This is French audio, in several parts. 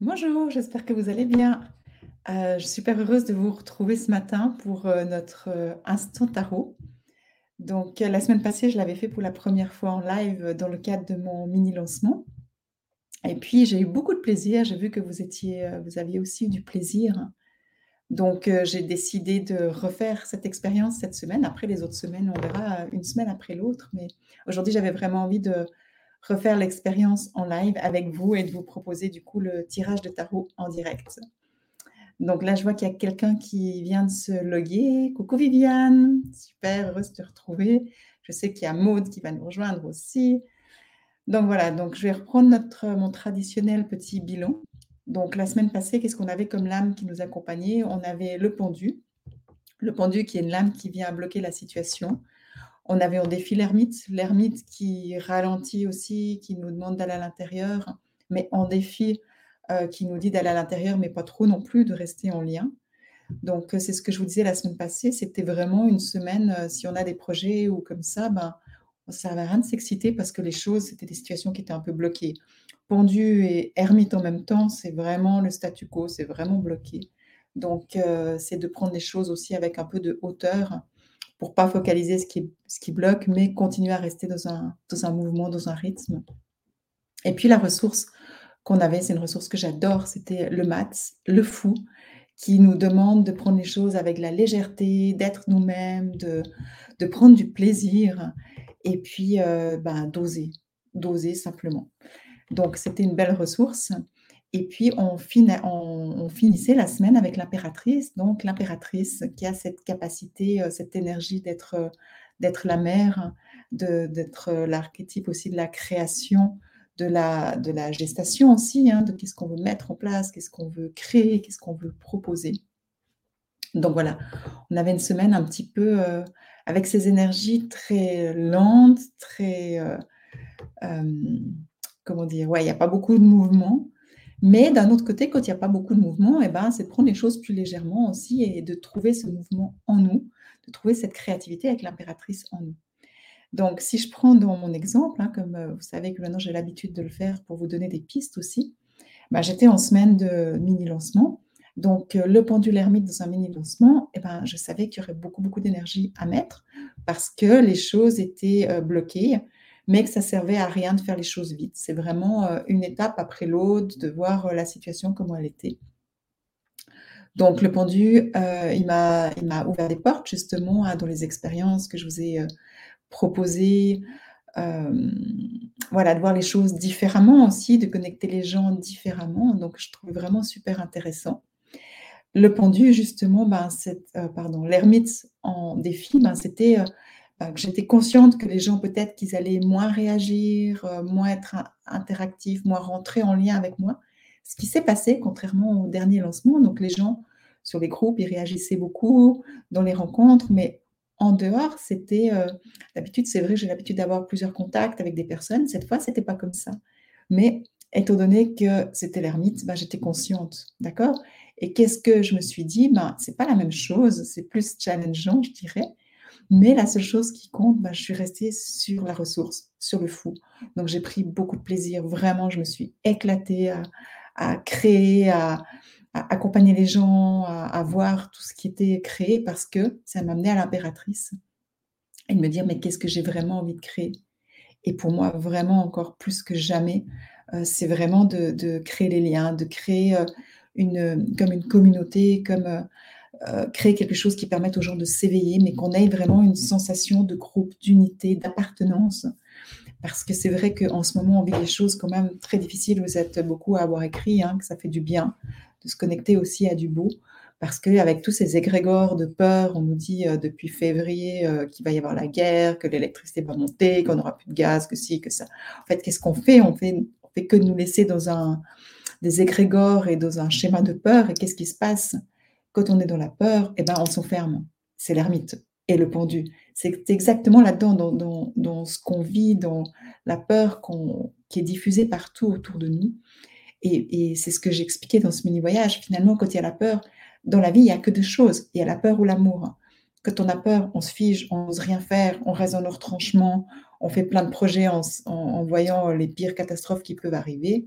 Bonjour, j'espère que vous allez bien. Heu, je suis super heureuse de vous retrouver ce matin pour, heu, notre, heu, instant tarot. Donc, la semaine passée, je l'avais fait pour la première fois en live, dans le cadre de mon mini lancement et puis j'ai eu beaucoup de plaisir. J'ai vu que vous étiez, vous aviez aussi eu du plaisir. Donc, j'ai décidé de refaire cette expérience cette semaine. Après les autres semaines, on verra, une semaine après l'autre, mais aujourd'hui, j'avais vraiment envie de refaire l'expérience en live avec vous et de vous proposer du coup le tirage de tarot en direct. Donc là, je vois qu'il y a quelqu'un qui vient de se loguer. Coucou Viviane, super heureuse de te retrouver. Je sais qu'il y a Maude qui va nous rejoindre aussi. Donc voilà, donc je vais reprendre notre, mon traditionnel petit bilan. Donc la semaine passée, qu'est-ce qu'on avait comme lame qui nous accompagnait? On avait le pendu. Le pendu qui est une lame qui vient bloquer la situation. On avait en défi l'ermite, l'ermite qui ralentit aussi, qui nous demande d'aller à l'intérieur, mais en défi, heu, qui nous dit d'aller à l'intérieur, mais pas trop non plus, de rester en lien. Donc, heu, c'est ce que je vous disais la semaine passée, c'était vraiment une semaine, heu, si on a des projets ou comme ça, ben, ça servait à rien de s'exciter parce que les choses, c'était des situations qui étaient un peu bloquées. Pendu et ermite en même temps, c'est vraiment le statu quo, c'est vraiment bloqué. Donc, c'est de prendre les choses aussi avec un peu de hauteur pour pas focaliser ce qui ce qui bloque, mais continuer à rester dans un dans un mouvement, dans un rythme. Et puis la ressource qu'on avait, c'est une ressource que j'adore, c'était le mat, le fou, qui nous demande de prendre les choses avec la légèreté, d'être nous-mêmes, de de prendre du plaisir et puis, heu, ben, d'oser, d'oser simplement. Donc c'était une belle ressource et puis on finissait la semaine avec l'impératrice, donc l'impératrice qui a cette capacité, heu, cette énergie d'être, heu, d'être la mère, de d'être, heu, l'archétype aussi de la création, de la de la gestation aussi, hein, de qu'est-ce qu'on veut mettre en place, qu'est-ce qu'on veut créer, qu'est-ce qu'on veut proposer. Donc voilà, on avait une semaine un petit peu, avec ces énergies très lentes, très, comment dire? Ouais, il y a pas beaucoup de mouvement, mais d'un autre côté, quand il y a pas beaucoup de mouvement et ben, c'est de prendre les choses plus légèrement aussi et de trouver ce mouvement en nous, de trouver cette créativité avec l'impératrice en nous. Donc si je prends dans mon exemple, hein, comme, heu, vous savez que maintenant j'ai l'habitude de le faire pour vous donner des pistes aussi, bah, j'étais en semaine de mini lancement, donc heu, le pendule ermite dans un mini lancement et ben, je savais qu'il y aurait beaucoup, beaucoup d'énergie à mettre parce que les choses étaient, heu, bloquées, mais que ça servait à rien de faire les choses vite. C'est vraiment, heu, une étape après l'autre, de voir, heu, la situation comment elle était. Donc le pendu, heu, il m'a ouvert des portes justement, hein, dans les expériences que je vous ai, proposées. Voilà, de voir les choses différemment aussi, de connecter les gens différemment, donc je trouve vraiment super intéressant. Le pendu justement, ben, heu, pardon, l'ermite en défi, ben, c'était, bah, que j'étais consciente que les gens peut-être qu'ils allaient moins réagir, heu, moins être in interactifs, moins rentrer en lien avec moi. Ce qui s'est passé contrairement au dernier lancement, donc les gens sur les groupes, ils réagissaient beaucoup dans les rencontres, mais en dehors, c'était, heu d'habitude, c'est vrai, j'ai l'habitude d'avoir plusieurs contacts avec des personnes. Cette fois, c'était pas comme ça. Mais étant donné que c'était l'ermite, bah, j'étais consciente, d'accord? Et qu'est-ce que je me suis dit? Ben, c'est pas la même chose, c'est plus challengeant, je dirais, mais la seule chose qui compte, bah, je suis restée sur la ressource, sur le fou. Donc j'ai pris beaucoup de plaisir, vraiment, je me suis éclatée à créer, à accompagner les gens, à voir tout ce qui était créé parce que ça m'amenait à l'impératrice et de me dire: «Mais qu'est-ce que j'ai vraiment envie de créer?» et pour moi, vraiment encore plus que jamais, heu, c'est vraiment de créer les liens, de créer, heu, une, comme une communauté, comme, heu heu, créer quelque chose qui permette aux gens de s'éveiller, mais qu'on ait vraiment une sensation de groupe, d'unité, d'appartenance. Parce que c'est vrai qu'en ce moment, on vit des choses quand même très difficiles. Vous êtes beaucoup à avoir écrit, hein, que ça fait du bien de se connecter aussi à du beau. Parce qu'avec tous ces égrégores de peur, on nous dit, heu, depuis février, heu, qu'il va y avoir la guerre, que l'électricité va monter, qu'on n'aura plus de gaz, que ci, que ça. En fait, qu'est-ce qu'on fait? On fait on fait que nous laisser dans un des égrégores et dans un schéma de peur et qu'est-ce qui se passe? Quand on est dans la peur et ben, on s'enferme. C'est l'ermite et le pendu. C'est exactement là-dedans, dans ce qu'on vit, dans la peur qui est diffusée partout autour de nous et c'est ce que j'expliquais dans ce mini voyage. Finalement, quand il y a la peur, dans la vie, il y a que 2 choses, il y a la peur ou l'amour. Quand on a peur, on se fige, on n'ose rien faire, on reste dans nos retranchements, on fait plein de projets en en voyant les pires catastrophes qui peuvent arriver.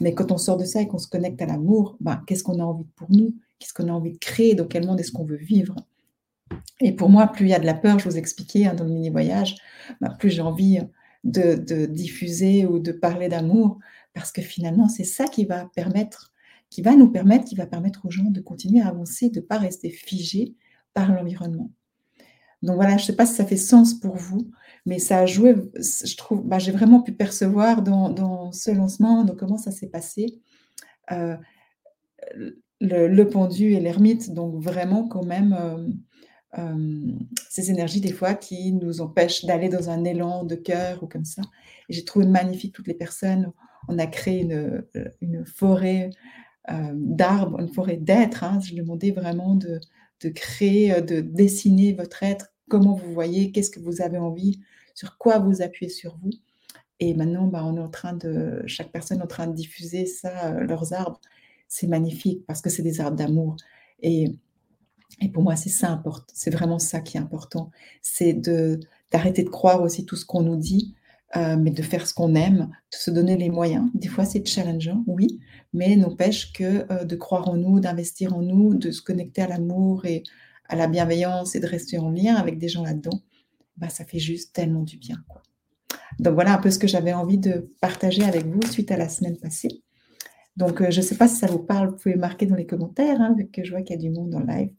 Mais quand on sort de ça et qu'on se connecte à l'amour, ben, qu'est-ce qu'on a envie pour nous? Qu'est-ce qu'on a envie de créer Dans quel monde est-ce qu'on veut vivre Et pour moi, plus il y a de la peur, je vous expliquais hein, dans le mini-voyage, ben, plus j'ai envie de, diffuser ou de parler d'amour, parce que finalement, c'est ça qui va permettre, qui va nous permettre, qui va permettre aux gens de continuer à avancer, de ne pas rester figés par l'environnement. Donc voilà, je ne sais pas si ça fait sens pour vous, mais ça a joué, je trouve, bah, j'ai vraiment pu percevoir dans, ce lancement, donc comment ça s'est passé, euh, le, pendu et l'ermite, donc vraiment quand même euh, euh, ces énergies des fois qui nous empêchent d'aller dans un élan de cœur ou comme ça. J'ai trouvé magnifique toutes les personnes. On a créé une, une forêt d'arbres, une forêt d'êtres. Hein. Je demandais vraiment de, créer, de dessiner votre être comment vous voyez, qu'est-ce que vous avez envie, sur quoi vous appuyez sur vous? Et maintenant, bah, on est en train de, chaque personne est en train de diffuser ça, euh, leurs arbres. C'est magnifique parce que c'est des arbres d'amour. Et, et pour moi, c'est ça C'est vraiment ça qui est important. C'est d'arrêter de croire aussi tout ce qu'on nous dit, euh, mais de faire ce qu'on aime, de se donner les moyens. Des fois, c'est challengeant, oui, mais n'empêche que euh, de croire en nous, d'investir en nous, de se connecter à l'amour et à la bienveillance et de rester en lien avec des gens là-dedans, bah, ça fait juste tellement du bien. Donc voilà un peu ce que j'avais envie de partager avec vous suite à la semaine passée. Donc euh, je ne sais pas si ça vous parle, vous pouvez marquer dans les commentaires, hein, vu que je vois qu'il y a du monde en live.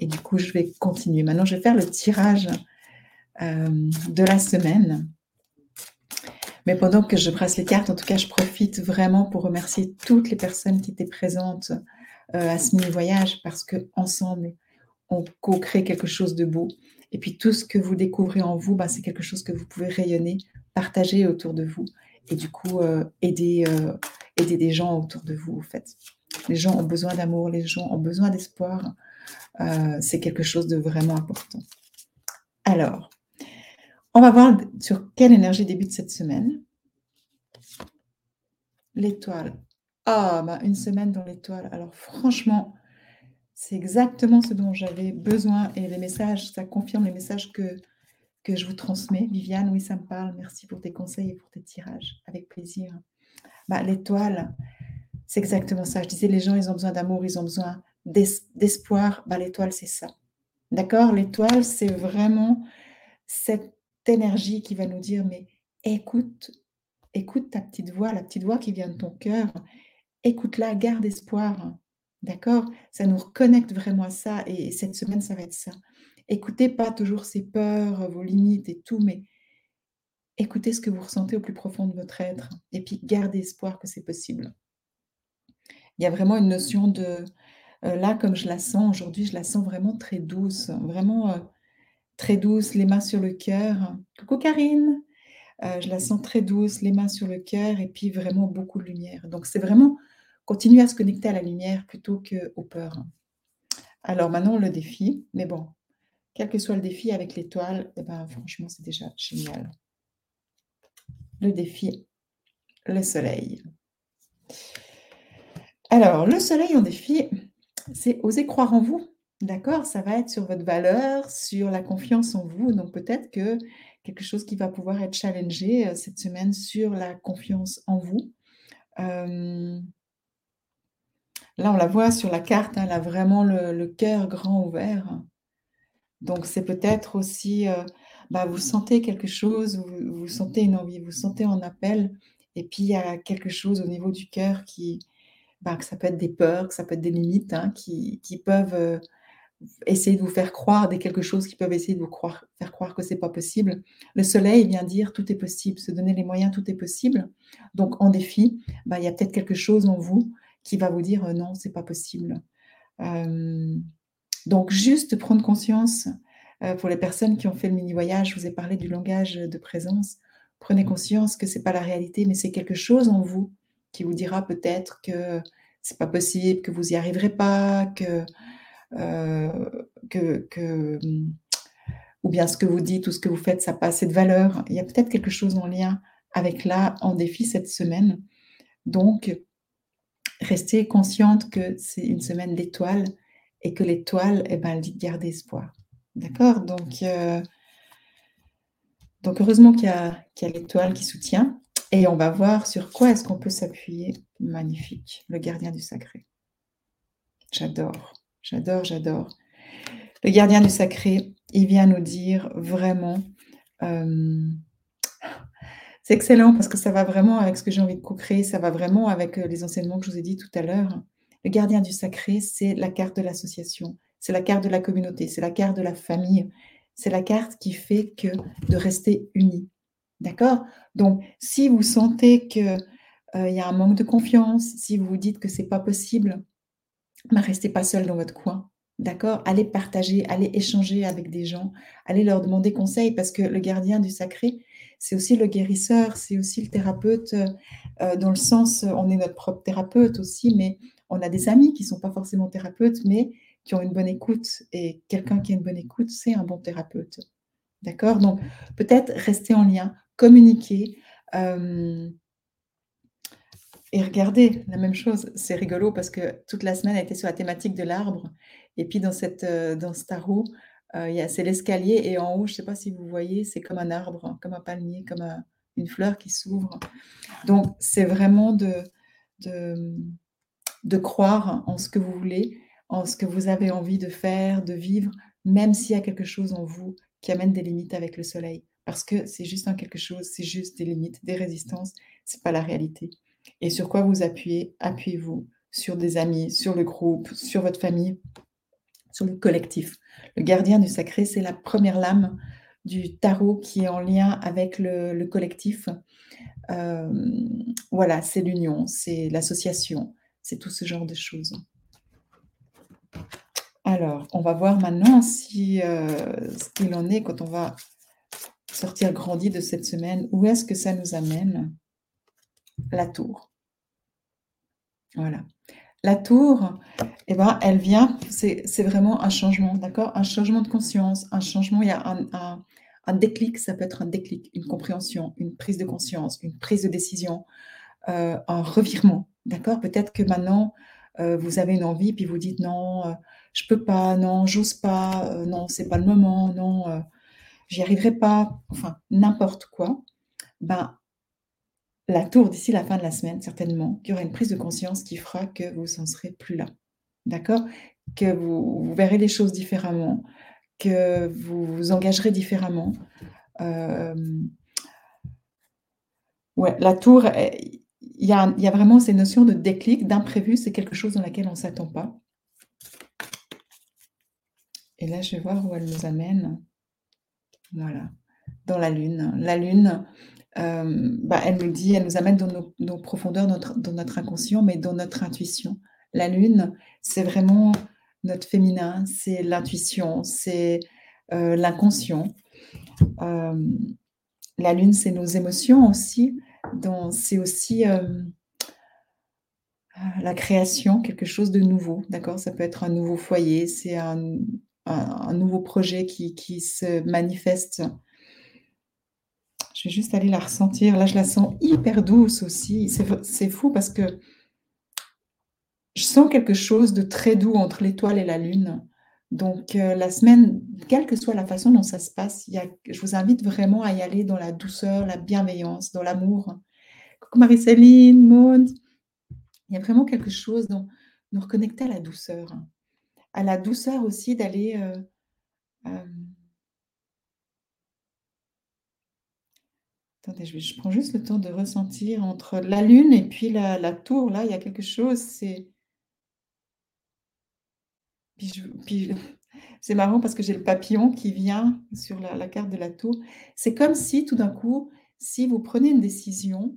Et du coup, je vais continuer. Maintenant, je vais faire le tirage euh, de la semaine. Mais pendant que je brasse les cartes, en tout cas, je profite vraiment pour remercier toutes les personnes qui étaient présentes euh, à ce mini-voyage parce que ensemble, on co-crée quelque chose de beau. Et puis tout ce que vous découvrez en vous, bah, c'est quelque chose que vous pouvez rayonner, partager autour de vous et du coup aider, aider des gens autour de vous, en fait. Les gens ont besoin d'amour, les gens ont besoin d'espoir. Euh, c'est quelque chose de vraiment important. Alors, on va voir sur quelle énergie débute cette semaine. L'étoile. Ah, bah, une semaine dans l'étoile. Alors franchement, c'est exactement ce dont j'avais besoin et les messages, ça confirme les messages que, que je vous transmets. Viviane, oui, ça me parle. Merci pour tes conseils et pour tes tirages. Avec plaisir. Bah, L'étoile, c'est exactement ça. Je disais, les gens, ils ont besoin d'amour, ils ont besoin d'espoir. Bah, L'étoile, c'est ça. D'accord? L'étoile, c'est vraiment cette énergie qui va nous dire, mais écoute, écoute ta petite voix, la petite voix qui vient de ton cœur. Écoute-la, garde espoir. D'accord? Ça nous reconnecte vraiment à ça et cette semaine, ça va être ça. Écoutez pas toujours ces peurs, vos limites et tout, mais écoutez ce que vous ressentez au plus profond de votre être et puis gardez espoir que c'est possible. Il y a vraiment une notion de... Euh, là, comme je la sens aujourd'hui, je la sens vraiment très douce, vraiment euh, très douce, les mains sur le cœur. Coucou Karine euh, Je la sens très douce, les mains sur le cœur et puis vraiment beaucoup de lumière. Donc c'est vraiment Continuez à se connecter à la lumière plutôt qu'aux peurs. Alors maintenant, le défi, mais bon, quel que soit le défi avec l'étoile, eh ben, franchement, c'est déjà génial. Le défi, le soleil. Alors, le soleil en défi, c'est oser croire en vous. D'accord? Ça va être sur votre valeur, sur la confiance en vous. Donc peut-être que quelque chose qui va pouvoir être challengé euh, cette semaine sur la confiance en vous. Euh, Là, on la voit sur la carte, hein, elle a vraiment le, cœur grand ouvert. Donc, c'est peut-être aussi, euh, bah, vous sentez quelque chose, vous, sentez une envie, vous sentez un appel, et puis il y a quelque chose au niveau du cœur qui, bah, que ça peut être des peurs, que ça peut être des limites, hein, qui, peuvent euh, essayer de vous faire croire des quelque chose, qui peuvent essayer de vous faire croire que c'est pas possible. Le soleil vient dire tout est possible, se donner les moyens, tout est possible. Donc, en défi, bah, il y a peut-être quelque chose en vous qui va vous dire non, c'est pas possible. donc juste prendre conscience pour les personnes qui ont fait le mini voyage, je vous ai parlé du langage de présence. Prenez conscience que c'est pas la réalité, mais c'est quelque chose en vous qui vous dira peut-être que c'est pas possible, que vous y arriverez pas, que, que, que mmh, ou bien ce que vous dites ou ce que vous faites, ça n'a pas assez de valeur. Il y a peut-être quelque chose en lien avec là en défi cette semaine. Donc, restez consciente que c'est une semaine d'étoiles et que l'étoile, eh ben, elle dit de garder espoir. D'accord donc, euh, heureusement qu'il y a, l'étoile qui soutient. Et on va voir sur quoi est-ce qu'on peut s'appuyer. Magnifique, le gardien du sacré. J'adore, j'adore, j'adore. Le gardien du sacré, il vient nous dire vraiment, euh, c'est excellent parce que ça va vraiment avec ce que j'ai envie de co-créer, ça va vraiment avec euh, les enseignements que je vous ai dit tout à l'heure. Le gardien du sacré, c'est la carte de l'association, c'est la carte de la communauté, c'est la carte de la famille, c'est la carte qui fait que de rester unis. D'accord? Donc, si vous sentez qu'il euh, y a un manque de confiance, si vous vous dites que c'est pas possible, bah, restez pas seul dans votre coin. D'accord? Allez partager, allez échanger avec des gens, allez leur demander conseil parce que le gardien du sacré, c'est aussi le guérisseur, c'est aussi le thérapeute, euh, dans le sens, on est notre propre thérapeute aussi, mais on a des amis qui ne sont pas forcément thérapeutes, mais qui ont une bonne écoute. Et quelqu'un qui a une bonne écoute, c'est un bon thérapeute. D'accord? Donc, peut-être rester en lien, communiquer. Euh, et regardez, la même chose, c'est rigolo parce que toute la semaine a été sur la thématique de l'arbre. Et puis dans, cette, euh, dans ce tarot, euh, c'est l'escalier et en haut, je ne sais pas si vous voyez, c'est comme un arbre, comme un palmier, comme une fleur qui s'ouvre. Donc c'est vraiment de, de, de croire en ce que vous voulez, en ce que vous avez envie de faire, de vivre, même s'il y a quelque chose en vous qui amène des limites avec le soleil. Parce que c'est juste un quelque chose, c'est juste des limites, des résistances, ce n'est pas la réalité. Et sur quoi vous appuyez Appuyez-vous sur des amis, sur le groupe, sur votre famille, sur le collectif. Le gardien du sacré, c'est la première lame du tarot qui est en lien avec le, collectif. Euh, voilà, c'est l'union, c'est l'association, c'est tout ce genre de choses. Alors, on va voir maintenant si euh, ce qu'il en est quand on va sortir grandi de cette semaine. Où est-ce que ça nous amène? La tour. Voilà. La tour, eh ben, elle vient, c'est vraiment un changement, d'accord? Un changement de conscience, un changement, il y a un, déclic, ça peut être un déclic, une compréhension, une prise de conscience, une prise de décision, euh, un revirement, d'accord? Peut-être que maintenant, euh, vous avez une envie, puis vous dites non, je euh, peux pas, non, j'ose pas, non, c'est pas le moment, non, j'y arriverai pas, enfin, n'importe quoi. Ben, la tour d'ici la fin de la semaine, certainement, qu'il y aura une prise de conscience qui fera que vous n'en serez plus là. D'accord? Que vous, verrez les choses différemment, que vous vous engagerez différemment. Euh, ouais, la tour, il y, a, y a vraiment ces notions de déclic, d'imprévu, c'est quelque chose dans laquelle on ne s'attend pas. Et là, je vais voir où elle nous amène. Voilà, dans la lune. La lune, euh, bah, elle nous dit, elle nous amène dans nos, profondeurs, dans notre inconscient, mais dans notre intuition. La lune, c'est vraiment notre féminin, c'est l'intuition, c'est euh, l'inconscient. Euh, la lune, c'est nos émotions aussi. C'est aussi la création, quelque chose de nouveau. D'accord? Ça peut être un nouveau foyer, c'est un, nouveau projet qui, qui se manifeste je vais juste aller la ressentir. Là, je la sens hyper douce aussi. C'est fou parce que je sens quelque chose de très doux entre l'étoile et la lune. Donc, euh, la semaine, quelle que soit la façon dont ça se passe, je vous invite vraiment à y aller dans la douceur, la bienveillance, dans l'amour. Coucou Marie-Céline, Maud. Il y a vraiment quelque chose dont nous reconnecter à la douceur. À la douceur aussi d'aller euh, euh, je, prends juste le temps de ressentir entre la lune et puis la, tour. Là, il y a quelque chose. C'est. C'est marrant parce que j'ai le papillon qui vient sur la, carte de la tour. C'est comme si tout d'un coup, si vous prenez une décision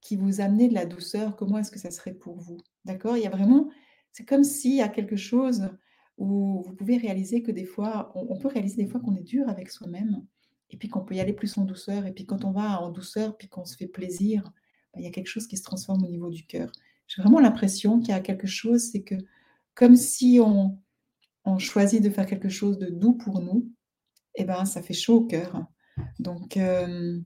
qui vous amenait de la douceur, comment est-ce que ça serait pour vous? D'accord? Il y a vraiment. C'est comme s'il y a quelque chose où vous pouvez réaliser que des fois, on peut réaliser des fois qu'on est dur avec soi-même et puis qu'on peut y aller plus en douceur. Et puis quand on va en douceur, puis qu'on se fait plaisir, bah, il y a quelque chose qui se transforme au niveau du cœur. J'ai vraiment l'impression qu'il y a quelque chose, c'est que comme si on, choisit de faire quelque chose de doux pour nous, et eh ben ça fait chaud au cœur. Donc, euh,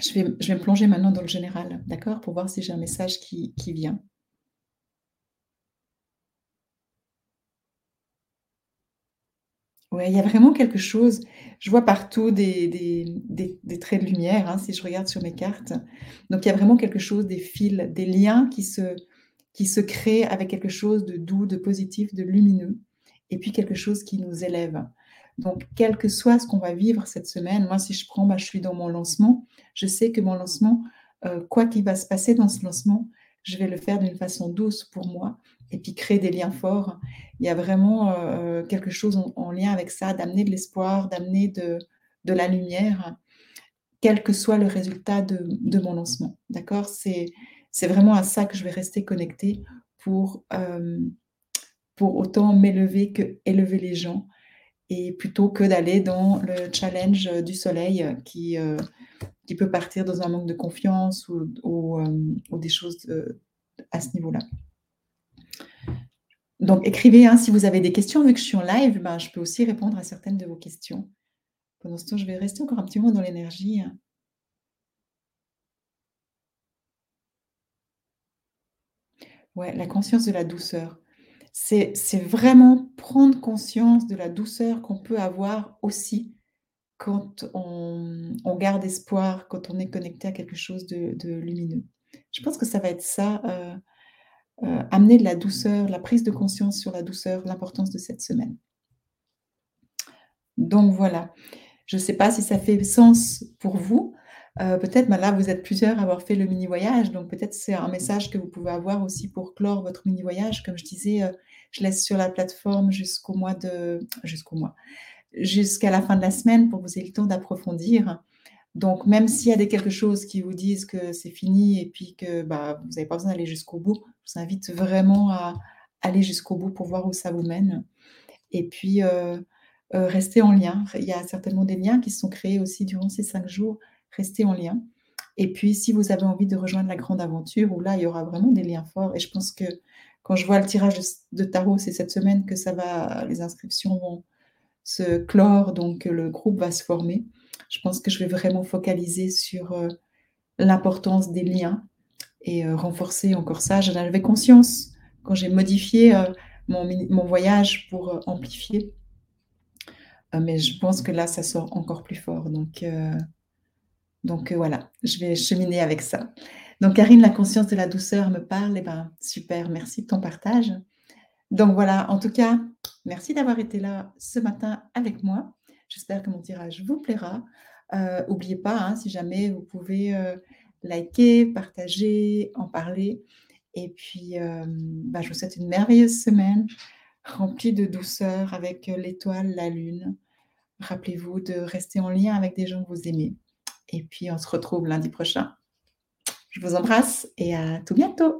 je, vais, je vais me plonger maintenant dans le général, d'accord, pour voir si j'ai un message qui, qui vient. Ouais, il y a vraiment quelque chose. Je vois partout des des des traits de lumière, hein, si je regarde sur mes cartes. Donc il y a vraiment quelque chose, des fils, des liens qui se qui se créent avec quelque chose de doux, de positif, de lumineux et puis quelque chose qui nous élève. Donc quel que soit ce qu'on va vivre cette semaine, moi si je prends, bah, je suis dans mon lancement, je sais que mon lancement, heu, quoi qu'il va se passer dans ce lancement, je vais le faire d'une façon douce pour moi et puis créer des liens forts. Il y a vraiment, heu quelque chose en en lien avec ça, d'amener de l'espoir, d'amener de la lumière, quel que soit le résultat de mon lancement, d'accord? C'est vraiment à ça que je vais rester connectée pour, hem, pour autant m'élever qu'élever les gens et plutôt que d'aller dans le challenge, du soleil qui, heu, qui peut partir dans un manque de confiance ou ou, ou des choses, à ce niveau-là. Donc écrivez, hein, si vous avez des questions, vu que je suis en live, ben, je peux aussi répondre à certaines de vos questions. Pendant ce temps, je vais rester encore un petit moment dans l'énergie. Ouais, la conscience de la douceur. C'est vraiment prendre conscience de la douceur qu'on peut avoir aussi quand on garde espoir, quand on est connecté à quelque chose de lumineux. Je pense que ça va être ça, heu heu, amener de la douceur, la prise de conscience sur la douceur, l'importance de cette semaine. Donc voilà. Je sais pas si ça fait sens pour vous. Heu, peut-être, ben, là, vous êtes plusieurs à avoir fait le mini voyage, donc peut-être c'est un message que vous pouvez avoir aussi pour clore votre mini voyage. Comme je disais, heu, je laisse sur la plateforme jusqu'au mois de jusqu'au mois, jusqu'à la fin de la semaine pour vous ayez le temps d'approfondir. Donc même s'il y a des quelque chose qui vous disent que c'est fini et puis que, bah, vous avez pas besoin d'aller jusqu'au bout, je vous invite vraiment à aller jusqu'au bout pour voir où ça vous mène et puis, heu heu, rester en lien. Il y a certainement des liens qui se sont créés aussi durant ces 5 jours. Restez en lien et puis si vous avez envie de rejoindre la grande aventure où là, il y aura vraiment des liens forts et je pense que quand je vois le tirage de tarot, c'est cette semaine que ça va les inscriptions vont se clore, donc le groupe va se former. Je pense que je vais vraiment focaliser sur, heu, l'importance des liens et heu, renforcer encore ça. J'en avais conscience quand j'ai modifié, mon mon voyage pour, amplifier. Mais je pense que là, ça sort encore plus fort donc donc heu, voilà, je vais cheminer avec ça. Donc Karine, la conscience de la douceur me parle et ben, super, merci de ton partage. Donc voilà, en tout cas, merci d'avoir été là ce matin avec moi. J'espère que mon tirage vous plaira. Heu, oubliez pas, hein, si jamais vous pouvez, heu, liker, partager, en parler et puis, bah, je vous souhaite une merveilleuse semaine remplie de douceur avec, l'étoile, la lune. Rappelez-vous de rester en lien avec des gens que vous aimez et puis on se retrouve lundi prochain. Je vous embrasse et à tout bientôt.